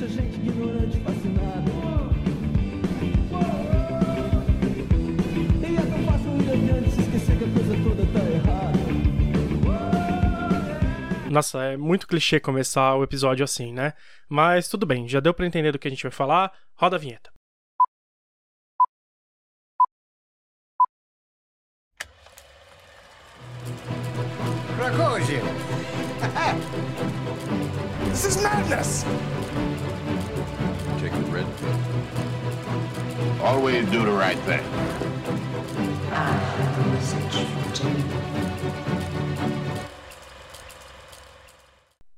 deixa a gente ignorante fascinado. E é tão fácil um deviante se esquecer que a coisa toda tá errada. Nossa, é muito clichê começar o episódio assim, né? Mas tudo bem, já deu pra entender do que a gente vai falar. Roda a vinheta. Prokozhin! this is madness! Always do the right thing. Ah,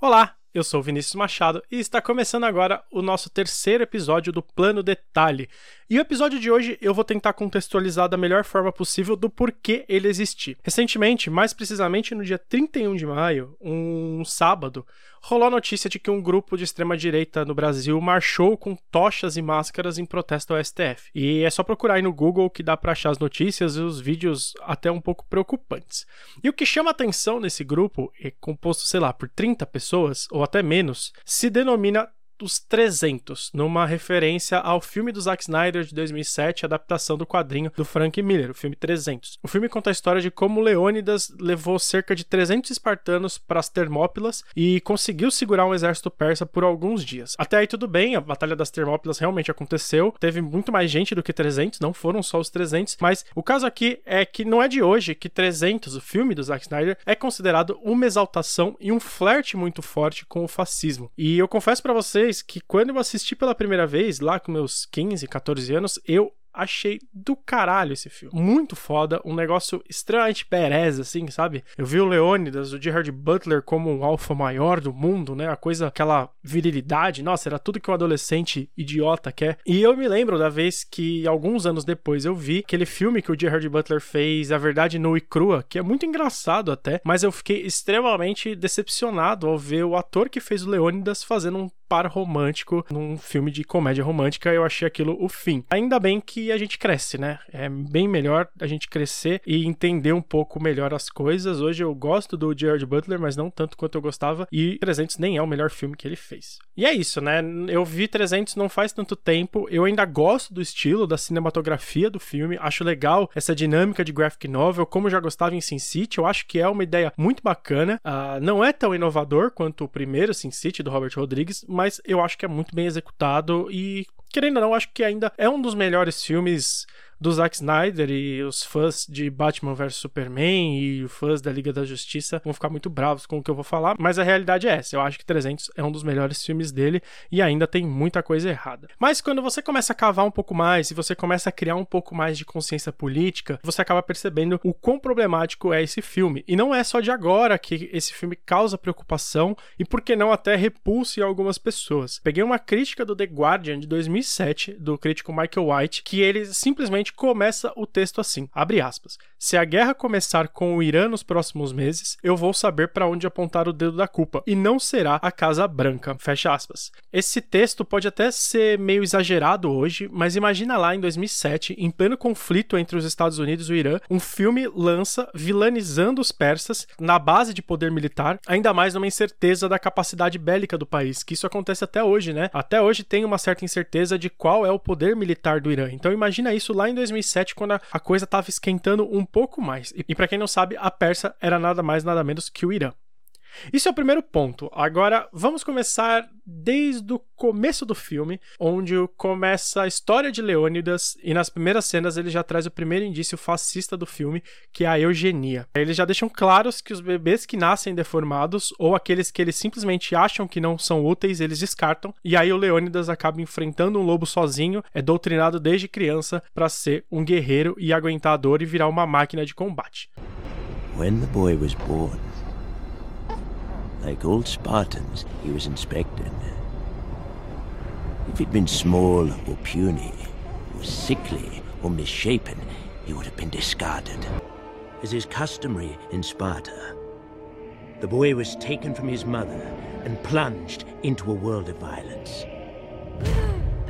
Olá, eu sou Vinícius Machado e está começando agora o nosso terceiro episódio do Plano Detalhe. E o episódio de hoje eu vou tentar contextualizar da melhor forma possível do porquê ele existir. Recentemente, mais precisamente no dia 31 de maio, um sábado, rolou a notícia de que um grupo de extrema direita no Brasil marchou com tochas e máscaras em protesto ao STF. E é só procurar aí no Google que dá para achar as notícias e os vídeos até um pouco preocupantes. E o que chama atenção nesse grupo, é composto, sei lá, por 30 pessoas ou até menos, se denomina os 300, numa referência ao filme do Zack Snyder de 2007, adaptação do quadrinho do Frank Miller, o filme 300. O filme conta a história de como Leônidas levou cerca de 300 espartanos para as Termópilas e conseguiu segurar um exército persa por alguns dias. Até aí tudo bem, a Batalha das Termópilas realmente aconteceu, teve muito mais gente do que 300, não foram só os 300, mas o caso aqui é que não é de hoje que 300, o filme do Zack Snyder, é considerado uma exaltação e um flerte muito forte com o fascismo. E eu confesso para vocês que quando eu assisti pela primeira vez, lá com meus 15, 14 anos, eu achei do caralho esse filme. Muito foda, um negócio extremamente perez, assim, sabe? Eu vi o Leônidas, o Gerard Butler como um alfa maior do mundo, né? A coisa, aquela virilidade, nossa, era tudo que um adolescente idiota quer. E eu me lembro da vez que, alguns anos depois, eu vi aquele filme que o Gerard Butler fez, A Verdade Nua e Crua, que é muito engraçado até, mas eu fiquei extremamente decepcionado ao ver o ator que fez o Leônidas fazendo um par romântico num filme de comédia romântica, eu achei aquilo o fim. Ainda bem que a gente cresce, né? É bem melhor a gente crescer e entender um pouco melhor as coisas. Hoje eu gosto do Gerard Butler, mas não tanto quanto eu gostava, e 300 nem é o melhor filme que ele fez. E é isso, né? Eu vi 300 não faz tanto tempo, eu ainda gosto do estilo, da cinematografia do filme, acho legal essa dinâmica de graphic novel, como eu já gostava em Sin City, eu acho que é uma ideia muito bacana. Uh, não é tão inovador quanto o primeiro Sin City do Robert Rodrigues, mas eu acho que é muito bem executado e, querendo ou não, acho que ainda é um dos melhores filmes do Zack Snyder e os fãs de Batman vs Superman e fãs da Liga da Justiça vão ficar muito bravos com o que eu vou falar, mas a realidade é essa. Eu acho que 300 é um dos melhores filmes dele e ainda tem muita coisa errada. Mas quando você começa a cavar um pouco mais e você começa a criar um pouco mais de consciência política, você acaba percebendo o quão problemático é esse filme. E não é só de agora que esse filme causa preocupação e por que não até repulsa em algumas pessoas. Peguei uma crítica do The Guardian de 2007 do crítico Michael White que ele simplesmente começa o texto assim, abre aspas, se a guerra começar com o Irã nos próximos meses, eu vou saber para onde apontar o dedo da culpa, e não será a Casa Branca, fecha aspas. Esse texto pode até ser meio exagerado hoje, mas imagina lá em 2007, em pleno conflito entre os Estados Unidos e o Irã, um filme lança vilanizando os persas na base de poder militar, ainda mais numa incerteza da capacidade bélica do país, que isso acontece até hoje, né? Até hoje tem uma certa incerteza de qual é o poder militar do Irã. Então imagina isso lá em 2007, quando a, coisa estava esquentando um pouco mais. E, para quem não sabe, a Pérsia era nada mais, nada menos que o Irã. Isso é o primeiro ponto. Agora, vamos começar desde o começo do filme, onde começa a história de Leônidas, e nas primeiras cenas ele já traz o primeiro indício fascista do filme, que é a eugenia. Eles já deixam claros que os bebês que nascem deformados, ou aqueles que eles simplesmente acham que não são úteis, eles descartam, e aí o Leônidas acaba enfrentando um lobo sozinho, é doutrinado desde criança para ser um guerreiro e aguentar a dor e virar uma máquina de combate. When the boy was born, Like old Spartans, he was inspected. If he'd been small or puny, or sickly or misshapen, he would have been discarded. As is customary in Sparta, the boy was taken from his mother and plunged into a world of violence.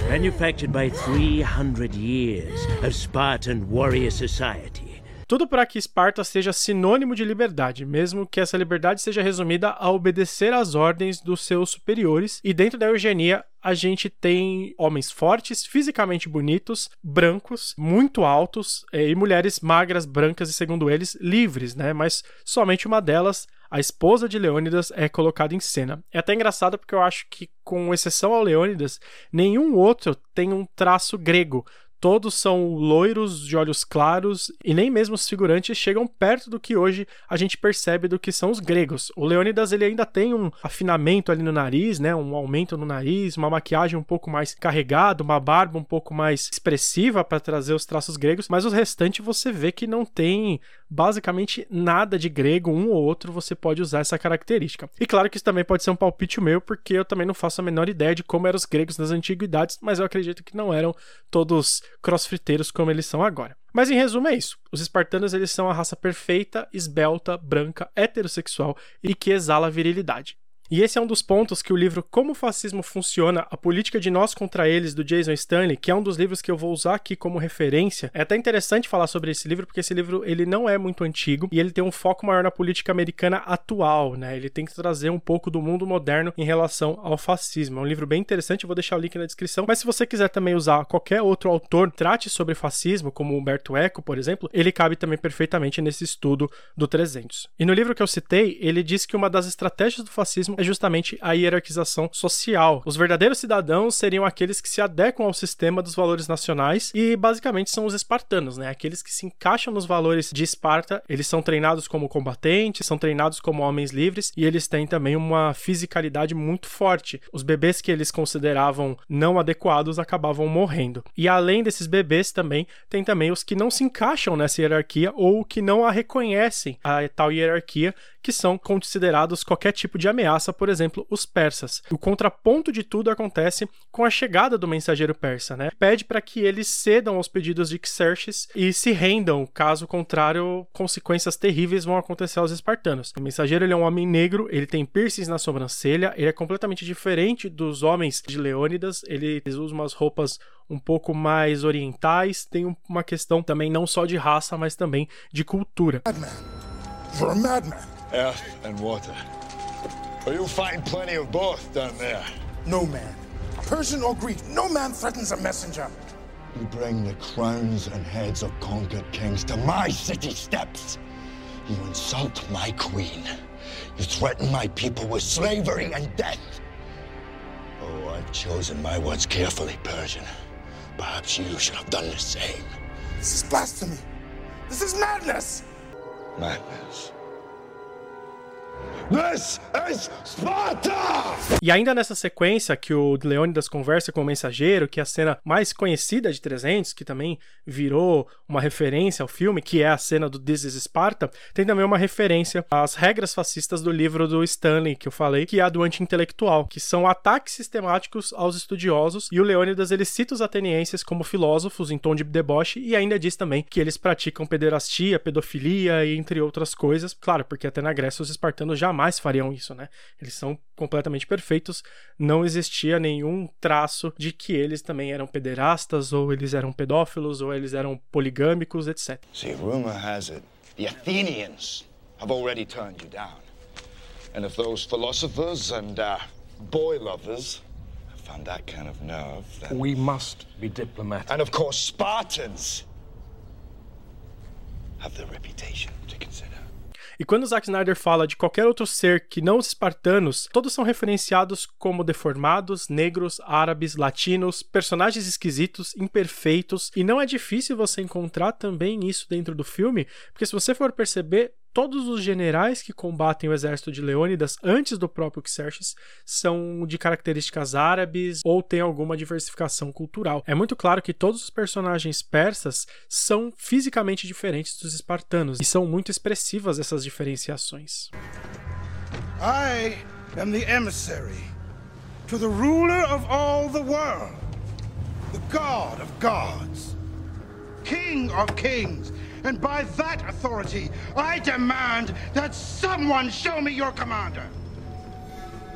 Manufactured by 300 years of Spartan warrior society, Tudo para que Esparta seja sinônimo de liberdade, mesmo que essa liberdade seja resumida a obedecer às ordens dos seus superiores. E dentro da eugenia, a gente tem homens fortes, fisicamente bonitos, brancos, muito altos, eh, e mulheres magras, brancas e, segundo eles, livres, né? Mas somente uma delas, a esposa de Leônidas, é colocada em cena. É até engraçado porque eu acho que, com exceção ao Leônidas, nenhum outro tem um traço grego. Todos são loiros, de olhos claros, e nem mesmo os figurantes chegam perto do que hoje a gente percebe do que são os gregos. O Leônidas ele ainda tem um afinamento ali no nariz, né, um aumento no nariz, uma maquiagem um pouco mais carregada, uma barba um pouco mais expressiva para trazer os traços gregos, mas o restante você vê que não tem basicamente nada de grego, um ou outro você pode usar essa característica. E claro que isso também pode ser um palpite meu, porque eu também não faço a menor ideia de como eram os gregos nas antiguidades, mas eu acredito que não eram todos crossfiteiros como eles são agora. Mas em resumo é isso. Os espartanos eles são a raça perfeita, esbelta, branca, heterossexual e que exala virilidade. E esse é um dos pontos que o livro Como o Fascismo Funciona, a Política de Nós contra Eles, do Jason Stanley, que é um dos livros que eu vou usar aqui como referência. É até interessante falar sobre esse livro, porque esse livro ele não é muito antigo e ele tem um foco maior na política americana atual, né? Ele tem que trazer um pouco do mundo moderno em relação ao fascismo. É um livro bem interessante, eu vou deixar o link na descrição. Mas se você quiser também usar qualquer outro autor trate sobre fascismo, como Humberto Eco, por exemplo, ele cabe também perfeitamente nesse estudo do 300. E no livro que eu citei, ele diz que uma das estratégias do fascismo é justamente a hierarquização social. Os verdadeiros cidadãos seriam aqueles que se adequam ao sistema dos valores nacionais e basicamente são os espartanos, né? Aqueles que se encaixam nos valores de Esparta. Eles são treinados como combatentes, são treinados como homens livres e eles têm também uma fisicalidade muito forte. Os bebês que eles consideravam não adequados acabavam morrendo. E além desses bebês também tem também os que não se encaixam nessa hierarquia ou que não a reconhecem a tal hierarquia que são considerados qualquer tipo de ameaça, por exemplo, os persas. O contraponto de tudo acontece com a chegada do mensageiro persa, né? Pede para que eles cedam aos pedidos de Xerxes e se rendam, caso contrário, consequências terríveis vão acontecer aos espartanos. O mensageiro ele é um homem negro, ele tem piercings na sobrancelha, ele é completamente diferente dos homens de Leônidas, ele usa umas roupas um pouco mais orientais, tem uma questão também não só de raça, mas também de cultura. Madman. You're a madman. Earth and water. Well, you'll find plenty of both down there. No man, Persian or Greek, no man threatens a messenger. You bring the crowns and heads of conquered kings to my city steps. You insult my queen. You threaten my people with slavery and death. Oh, I've chosen my words carefully, Persian. Perhaps you should have done the same. This is blasphemy. This is madness. Madness. This is Sparta! E ainda nessa sequência que o Leônidas conversa com o mensageiro, que é a cena mais conhecida de 300, que também virou uma referência ao filme, que é a cena do This is Sparta, tem também uma referência às regras fascistas do livro do Stanley, que eu falei, que é a do anti-intelectual, que são ataques sistemáticos aos estudiosos, e o Leônidas ele cita os atenienses como filósofos em tom de deboche e ainda diz também que eles praticam pederastia, pedofilia e entre outras coisas. Claro, porque até na Grécia os espartanos jamais fariam isso, né? Eles são completamente perfeitos, não existia nenhum traço de que eles também eram pederastas, ou eles eram pedófilos, ou eles eram poligâmicos, etc. See, rumor has it the Athenians have already turned you down. And if those philosophers and uh, boy lovers have found that kind of nerve, then. We must be diplomatic. And of course, Spartans have the reputation to consider. E quando Zack Snyder fala de qualquer outro ser que não os espartanos, todos são referenciados como deformados, negros, árabes, latinos, personagens esquisitos, imperfeitos, e não é difícil você encontrar também isso dentro do filme, porque se você for perceber, todos os generais que combatem o exército de Leônidas antes do próprio Xerxes são de características árabes ou têm alguma diversificação cultural. É muito claro que todos os personagens persas são fisicamente diferentes dos espartanos e são muito expressivas essas diferenciações. I am the emissary to the ruler of all the world, the God of gods, King of kings, and by that authority, I demand that someone show me your commander.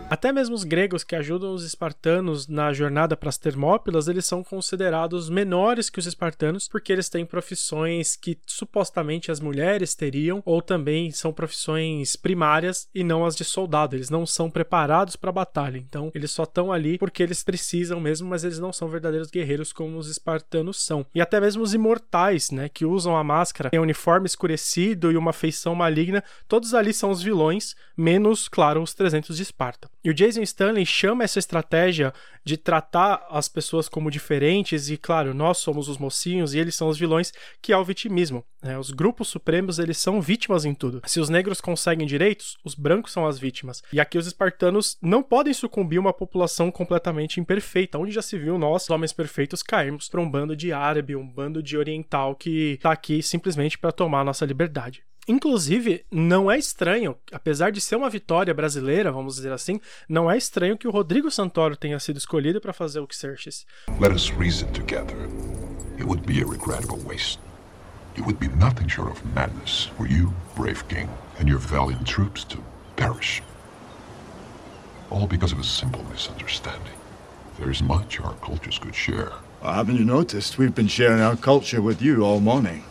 Até mesmo os gregos que ajudam os espartanos na jornada para as Termópilas, eles são considerados menores que os espartanos porque eles têm profissões que supostamente as mulheres teriam ou também são profissões primárias e não as de soldado. Eles não são preparados para a batalha. Então, eles só estão ali porque eles precisam mesmo, mas eles não são verdadeiros guerreiros como os espartanos são. E até mesmo os imortais, né, que usam a máscara, têm um uniforme escurecido e uma feição maligna, todos ali são os vilões, menos, claro, os 300 de Esparta. E o Jason Stanley chama essa estratégia de tratar as pessoas como diferentes, e claro, nós somos os mocinhos e eles são os vilões, que é o vitimismo. Né? Os grupos supremos eles são vítimas em tudo. Se os negros conseguem direitos, os brancos são as vítimas. E aqui os espartanos não podem sucumbir a uma população completamente imperfeita, onde já se viu nós, homens perfeitos, cairmos para um bando de árabe, um bando de oriental que está aqui simplesmente para tomar nossa liberdade. Inclusive, não é estranho, apesar de ser uma vitória brasileira, vamos dizer assim, não é estranho que o Rodrigo Santoro tenha sido escolhido para fazer o Xerxes. Let us reason together. It would be a regrettable waste. It would be nothing short of madness for you, brave king, and your valiant troops to perish. All because of a simple misunderstanding. There is much our cultures could share. Well, haven't you noticed? We've been sharing our culture with you all morning.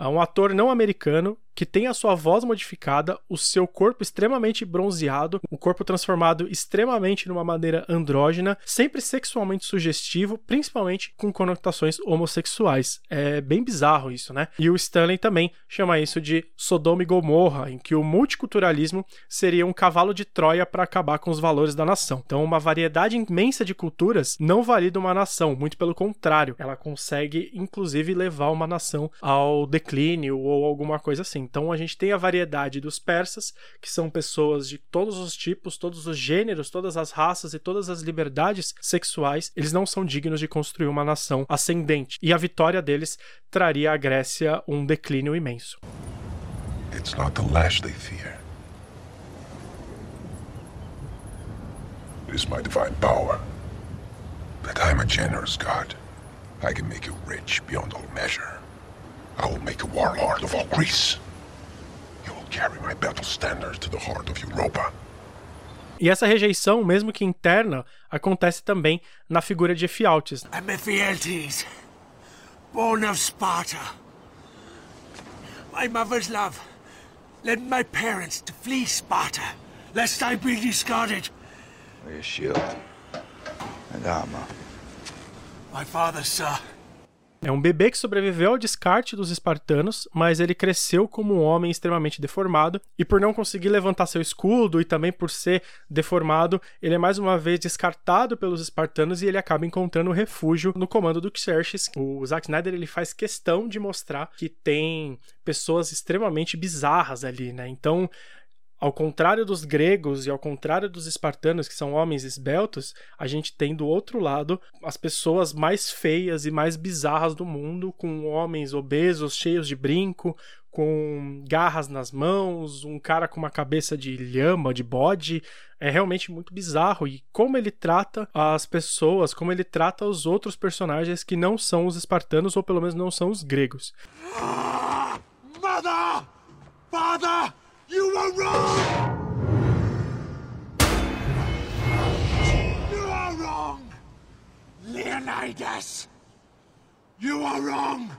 Há um ator não americano que tem a sua voz modificada, o seu corpo extremamente bronzeado, o corpo transformado extremamente numa maneira andrógena, sempre sexualmente sugestivo, principalmente com conotações homossexuais. É bem bizarro isso, né? E o Stanley também chama isso de Sodoma e Gomorra, em que o multiculturalismo seria um cavalo de Troia para acabar com os valores da nação. Então, uma variedade imensa de culturas não valida uma nação, muito pelo contrário, ela consegue inclusive levar uma nação ao declínio ou alguma coisa assim. Então a gente tem a variedade dos persas, que são pessoas de todos os tipos, todos os gêneros, todas as raças e todas as liberdades sexuais. Eles não são dignos de construir uma nação ascendente. E a vitória deles traria à Grécia um declínio imenso. It's not the lash they fear. It is my divine power. But I am a generous god. I can make you rich beyond all measure. I will make a warlord of all Greece. Carry my battle standard to the heart of Europa. E essa rejeição, mesmo que interna, acontece também na figura de Ephialtes. I'm Ephialtes, born of Sparta. My mother's love led my parents to flee Sparta, lest I be discarded. Your shield and armor. My father, sir. É um bebê que sobreviveu ao descarte dos espartanos, mas ele cresceu como um homem extremamente deformado, e por não conseguir levantar seu escudo e também por ser deformado, ele é mais uma vez descartado pelos espartanos e ele acaba encontrando refúgio no comando do Xerxes. O Zack Snyder ele faz questão de mostrar que tem pessoas extremamente bizarras ali, né? Então, ao contrário dos gregos e ao contrário dos espartanos, que são homens esbeltos, a gente tem do outro lado as pessoas mais feias e mais bizarras do mundo, com homens obesos, cheios de brinco, com garras nas mãos, um cara com uma cabeça de lhama, de bode. É realmente muito bizarro. E como ele trata as pessoas, como ele trata os outros personagens que não são os espartanos, ou pelo menos não são os gregos. Mother! Father! You were wrong! You are wrong! Leonidas! You are wrong!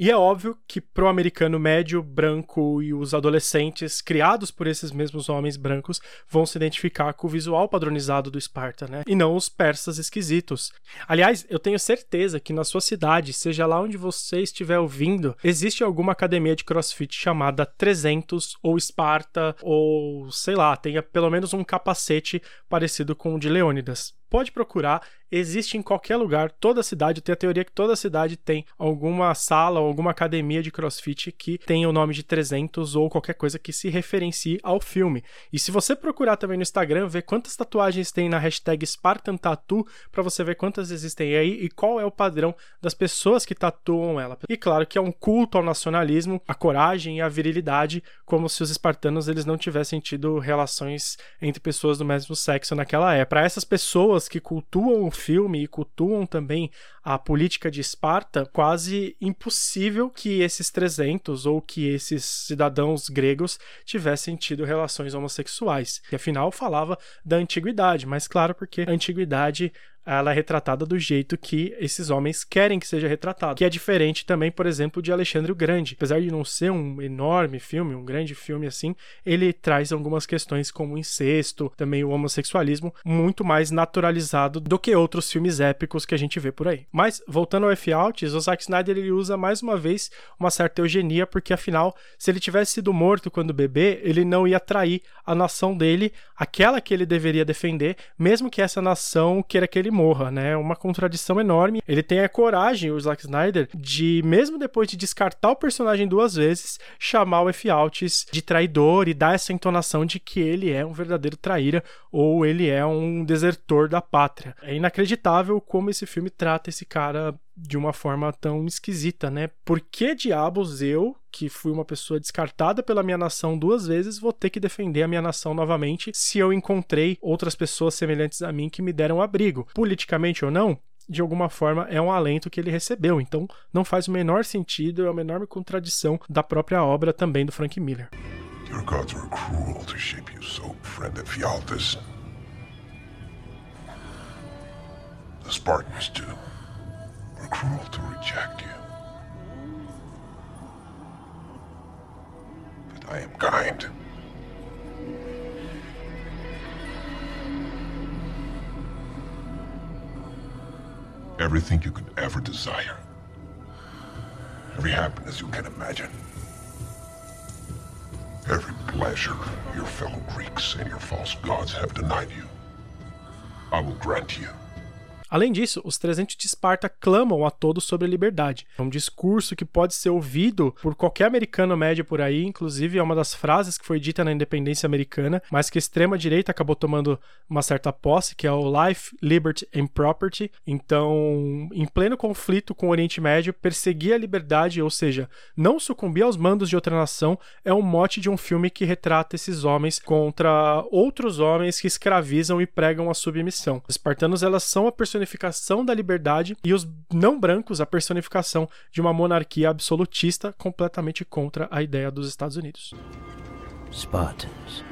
E é óbvio que pro americano médio, branco e os adolescentes criados por esses mesmos homens brancos vão se identificar com o visual padronizado do Esparta, né? E não os persas esquisitos. Aliás, eu tenho certeza que na sua cidade, seja lá onde você estiver ouvindo, existe alguma academia de CrossFit chamada 300 ou Esparta ou sei lá, tenha pelo menos um capacete parecido com o de Leônidas pode procurar, existe em qualquer lugar, toda cidade, tem a teoria que toda cidade tem alguma sala ou alguma academia de crossfit que tenha o nome de 300 ou qualquer coisa que se referencie ao filme. E se você procurar também no Instagram, ver quantas tatuagens tem na hashtag Spartan Tattoo, para você ver quantas existem aí e qual é o padrão das pessoas que tatuam ela. E claro que é um culto ao nacionalismo, à coragem e à virilidade, como se os espartanos eles não tivessem tido relações entre pessoas do mesmo sexo naquela época. Para essas pessoas pessoas que cultuam o filme e cultuam também a política de Esparta, quase impossível que esses 300 ou que esses cidadãos gregos tivessem tido relações homossexuais. E afinal falava da antiguidade, mas claro, porque a antiguidade ela é retratada do jeito que esses homens querem que seja retratado, que é diferente também, por exemplo, de Alexandre o Grande. Apesar de não ser um enorme filme, um grande filme assim, ele traz algumas questões como o incesto, também o homossexualismo, muito mais naturalizado do que outros filmes épicos que a gente vê por aí. Mas, voltando ao F-Alts, o Zack Snyder ele usa mais uma vez uma certa eugenia, porque afinal, se ele tivesse sido morto quando bebê, ele não ia trair a nação dele, aquela que ele deveria defender, mesmo que essa nação queira que ele morra, né? Uma contradição enorme. Ele tem a coragem, o Zack Snyder, de, mesmo depois de descartar o personagem duas vezes, chamar o F-Altis de traidor e dar essa entonação de que ele é um verdadeiro traíra ou ele é um desertor da pátria. É inacreditável como esse filme trata esse cara de uma forma tão esquisita, né? Por que diabos eu, que fui uma pessoa descartada pela minha nação duas vezes, vou ter que defender a minha nação novamente se eu encontrei outras pessoas semelhantes a mim que me deram abrigo? Politicamente ou não, de alguma forma é um alento que ele recebeu. Então não faz o menor sentido, é uma enorme contradição da própria obra também do Frank Miller. Your gods were cruel to shape you so, friend of Fialtas. The Spartans too. Cruel to reject you. But I am kind. Everything you could ever desire. Every happiness you can imagine. Every pleasure your fellow Greeks and your false gods have denied you. I will grant you. Além disso, os 300 de Esparta clamam a todos sobre a liberdade. É um discurso que pode ser ouvido por qualquer americano médio por aí, inclusive é uma das frases que foi dita na independência americana, mas que a extrema-direita acabou tomando uma certa posse, que é o Life, Liberty and Property. Então, em pleno conflito com o Oriente Médio, perseguir a liberdade, ou seja, não sucumbir aos mandos de outra nação, é um mote de um filme que retrata esses homens contra outros homens que escravizam e pregam a submissão. Os espartanos, elas são a personalidade personificação da liberdade e os não brancos a personificação de uma monarquia absolutista completamente contra a ideia dos Estados Unidos. Spartans,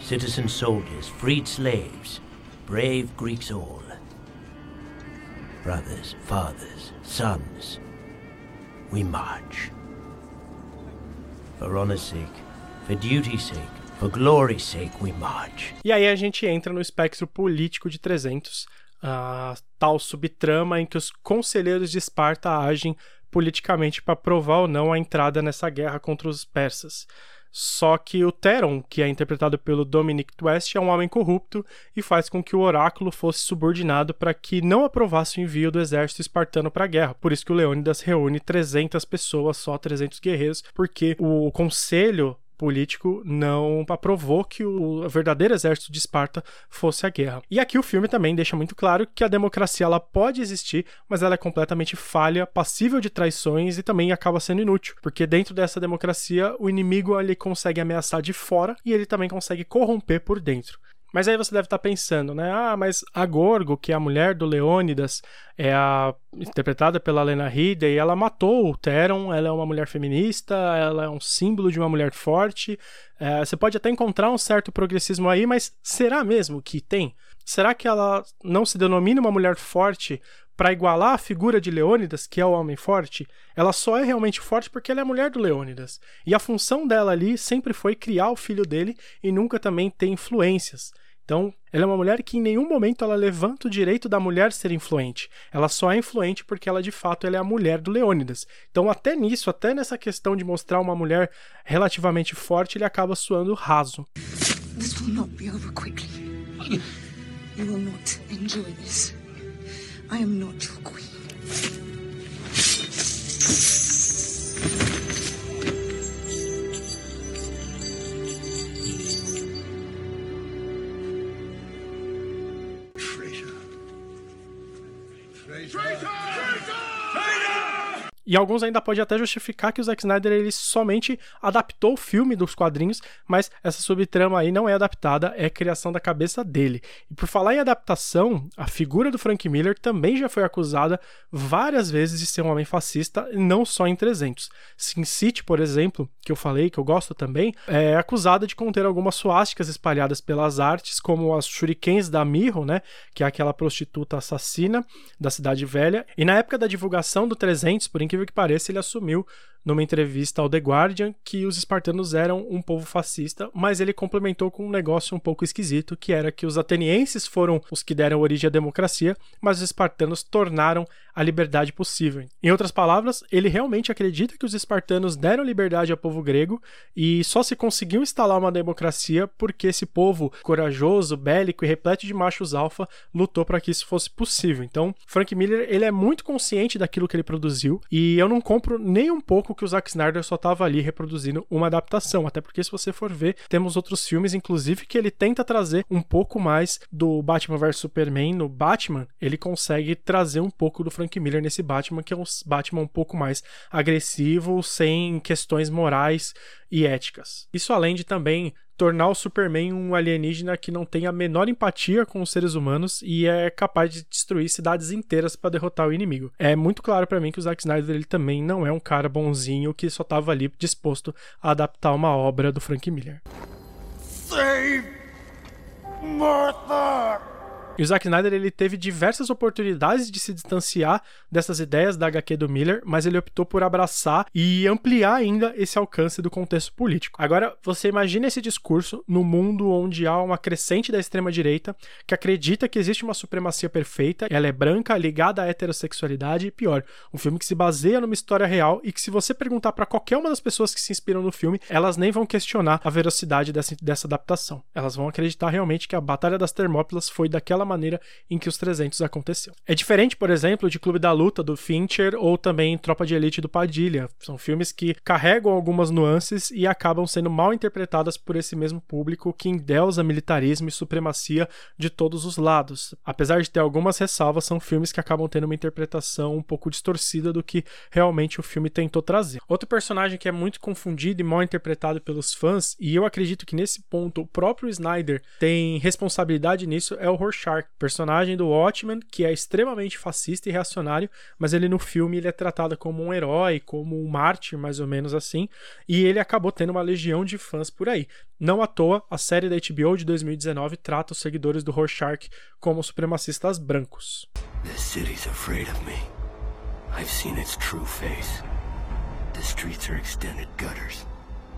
citizen soldiers, freed slaves, brave Greeks all. Brothers, fathers, sons, we march. For honor's sake, for duty's sake, for glory's sake, we march. E aí a gente entra no espectro político de 300, a tal subtrama em que os conselheiros de Esparta agem politicamente para provar ou não a entrada nessa guerra contra os persas. Só que o Theron, que é interpretado pelo Dominic West, é um homem corrupto e faz com que o oráculo fosse subordinado para que não aprovasse o envio do exército espartano para a guerra. Por isso que o Leônidas reúne 300 pessoas, só 300 guerreiros, porque o conselho político não aprovou que o verdadeiro exército de Esparta fosse a guerra. E aqui o filme também deixa muito claro que a democracia ela pode existir, mas ela é completamente falha, passível de traições e também acaba sendo inútil, porque dentro dessa democracia o inimigo ele consegue ameaçar de fora e ele também consegue corromper por dentro. Mas aí você deve estar pensando, né? Ah, mas a Gorgo, que é a mulher do Leônidas, é a interpretada pela Lena Headey, ela matou o Theron, ela é uma mulher feminista, ela é um símbolo de uma mulher forte. É, você pode até encontrar um certo progressismo aí, mas será mesmo que tem? Será que ela não se denomina uma mulher forte para igualar a figura de Leônidas, que é o homem forte, ela só é realmente forte porque ela é a mulher do Leônidas. E a função dela ali sempre foi criar o filho dele e nunca também ter influências. Então, ela é uma mulher que em nenhum momento ela levanta o direito da mulher ser influente. Ela só é influente porque ela de fato ela é a mulher do Leônidas. Então, até nisso, até nessa questão de mostrar uma mulher relativamente forte, ele acaba soando raso. This will not be over quickly. You will not enjoy this. I am not your queen. E alguns ainda podem até justificar que o Zack Snyder ele somente adaptou o filme dos quadrinhos, mas essa subtrama aí não é adaptada, é criação da cabeça dele. E por falar em adaptação, a figura do Frank Miller também já foi acusada várias vezes de ser um homem fascista, não só em 300. Sin City, por exemplo, que eu falei que eu gosto também, é acusada de conter algumas suásticas espalhadas pelas artes, como as shurikens da Miho, né, que é aquela prostituta assassina da cidade velha. E na época da divulgação do 300, por incrível que pareça, ele assumiu numa entrevista ao The Guardian que os espartanos eram um povo fascista, mas ele complementou com um negócio um pouco esquisito, que era que os atenienses foram os que deram origem à democracia, mas os espartanos tornaram a liberdade possível. Em outras palavras, ele realmente acredita que os espartanos deram liberdade ao povo grego e só se conseguiu instalar uma democracia porque esse povo corajoso, bélico e repleto de machos alfa lutou para que isso fosse possível. Então, Frank Miller, ele é muito consciente daquilo que ele produziu e eu não compro nem um pouco que o Zack Snyder só estava ali reproduzindo uma adaptação, até porque se você for ver, temos outros filmes inclusive que ele tenta trazer um pouco mais do Batman vs Superman no Batman, ele consegue trazer um pouco do Frank Miller nesse Batman, que é um Batman um pouco mais agressivo, sem questões morais e éticas. Isso além de também tornar o Superman um alienígena que não tem a menor empatia com os seres humanos e é capaz de destruir cidades inteiras para derrotar o inimigo. É muito claro para mim que o Zack Snyder ele também não é um cara bonzinho que só estava ali disposto a adaptar uma obra do Frank Miller. Save Martha! E o Zack Snyder ele teve diversas oportunidades de se distanciar dessas ideias da HQ do Miller, mas ele optou por abraçar e ampliar ainda esse alcance do contexto político. Agora, você imagina esse discurso no mundo onde há uma crescente da extrema-direita que acredita que existe uma supremacia perfeita, ela é branca, ligada à heterossexualidade e pior, um filme que se baseia numa história real e que se você perguntar para qualquer uma das pessoas que se inspiram no filme, elas nem vão questionar a veracidade dessa, dessa adaptação. Elas vão acreditar realmente que a Batalha das Termópilas foi daquela maneira em que os 300 aconteceu. É diferente, por exemplo, de Clube da Luta do Fincher ou também Tropa de Elite do Padilha. São filmes que carregam algumas nuances e acabam sendo mal interpretadas por esse mesmo público que endeusa militarismo e supremacia de todos os lados. Apesar de ter algumas ressalvas, são filmes que acabam tendo uma interpretação um pouco distorcida do que realmente o filme tentou trazer. Outro personagem que é muito confundido e mal interpretado pelos fãs, e eu acredito que nesse ponto o próprio Snyder tem responsabilidade nisso, é o Rorschach Personagem do Watchmen, que é extremamente fascista e reacionário, mas ele no filme ele é tratado como um herói, como um mártir, mais ou menos assim, e ele acabou tendo uma legião de fãs por aí. Não à toa, a série da HBO de 2019 trata os seguidores do Rorschach como supremacistas brancos. The city's afraid of me. I've seen its true face. The streets are extended gutters,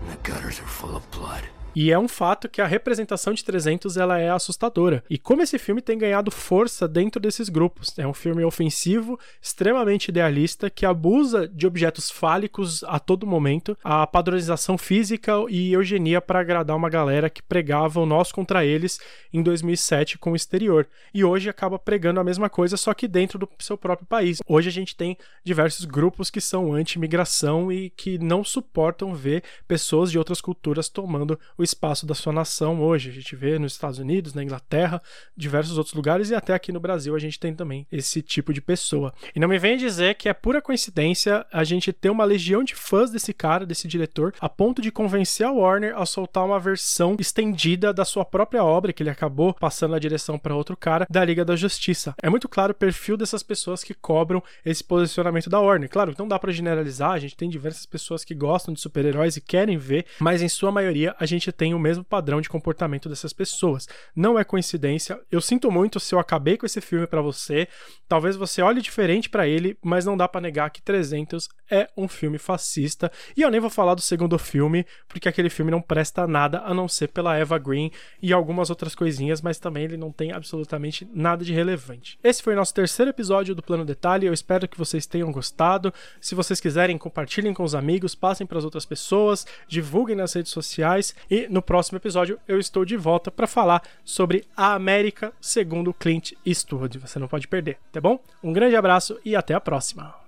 and the gutters are full of blood. E é um fato que a representação de 300 ela é assustadora. E como esse filme tem ganhado força dentro desses grupos. É um filme ofensivo, extremamente idealista, que abusa de objetos fálicos a todo momento, a padronização física e eugenia para agradar uma galera que pregava o nós contra eles em 2007 com o exterior. E hoje acaba pregando a mesma coisa, só que dentro do seu próprio país. Hoje a gente tem diversos grupos que são anti-imigração e que não suportam ver pessoas de outras culturas tomando o espaço da sua nação hoje. A gente vê nos Estados Unidos, na Inglaterra, diversos outros lugares e até aqui no Brasil a gente tem também esse tipo de pessoa. E não me venha dizer que é pura coincidência a gente ter uma legião de fãs desse cara, desse diretor, a ponto de convencer a Warner a soltar uma versão estendida da sua própria obra, que ele acabou passando a direção para outro cara, da Liga da Justiça. É muito claro o perfil dessas pessoas que cobram esse posicionamento da Warner. Claro, não dá para generalizar, a gente tem diversas pessoas que gostam de super-heróis e querem ver, mas em sua maioria a gente tem o mesmo padrão de comportamento dessas pessoas. Não é coincidência. Eu sinto muito se eu acabei com esse filme para você. Talvez você olhe diferente para ele, mas não dá para negar que 300 é um filme fascista. E eu nem vou falar do segundo filme, porque aquele filme não presta nada a não ser pela Eva Green e algumas outras coisinhas, mas também ele não tem absolutamente nada de relevante. Esse foi o nosso terceiro episódio do Plano Detalhe. Eu espero que vocês tenham gostado. Se vocês quiserem, compartilhem com os amigos, passem para as outras pessoas, divulguem nas redes sociais e no próximo episódio eu estou de volta para falar sobre a América segundo Clint Eastwood. Você não pode perder, tá bom? Um grande abraço e até a próxima.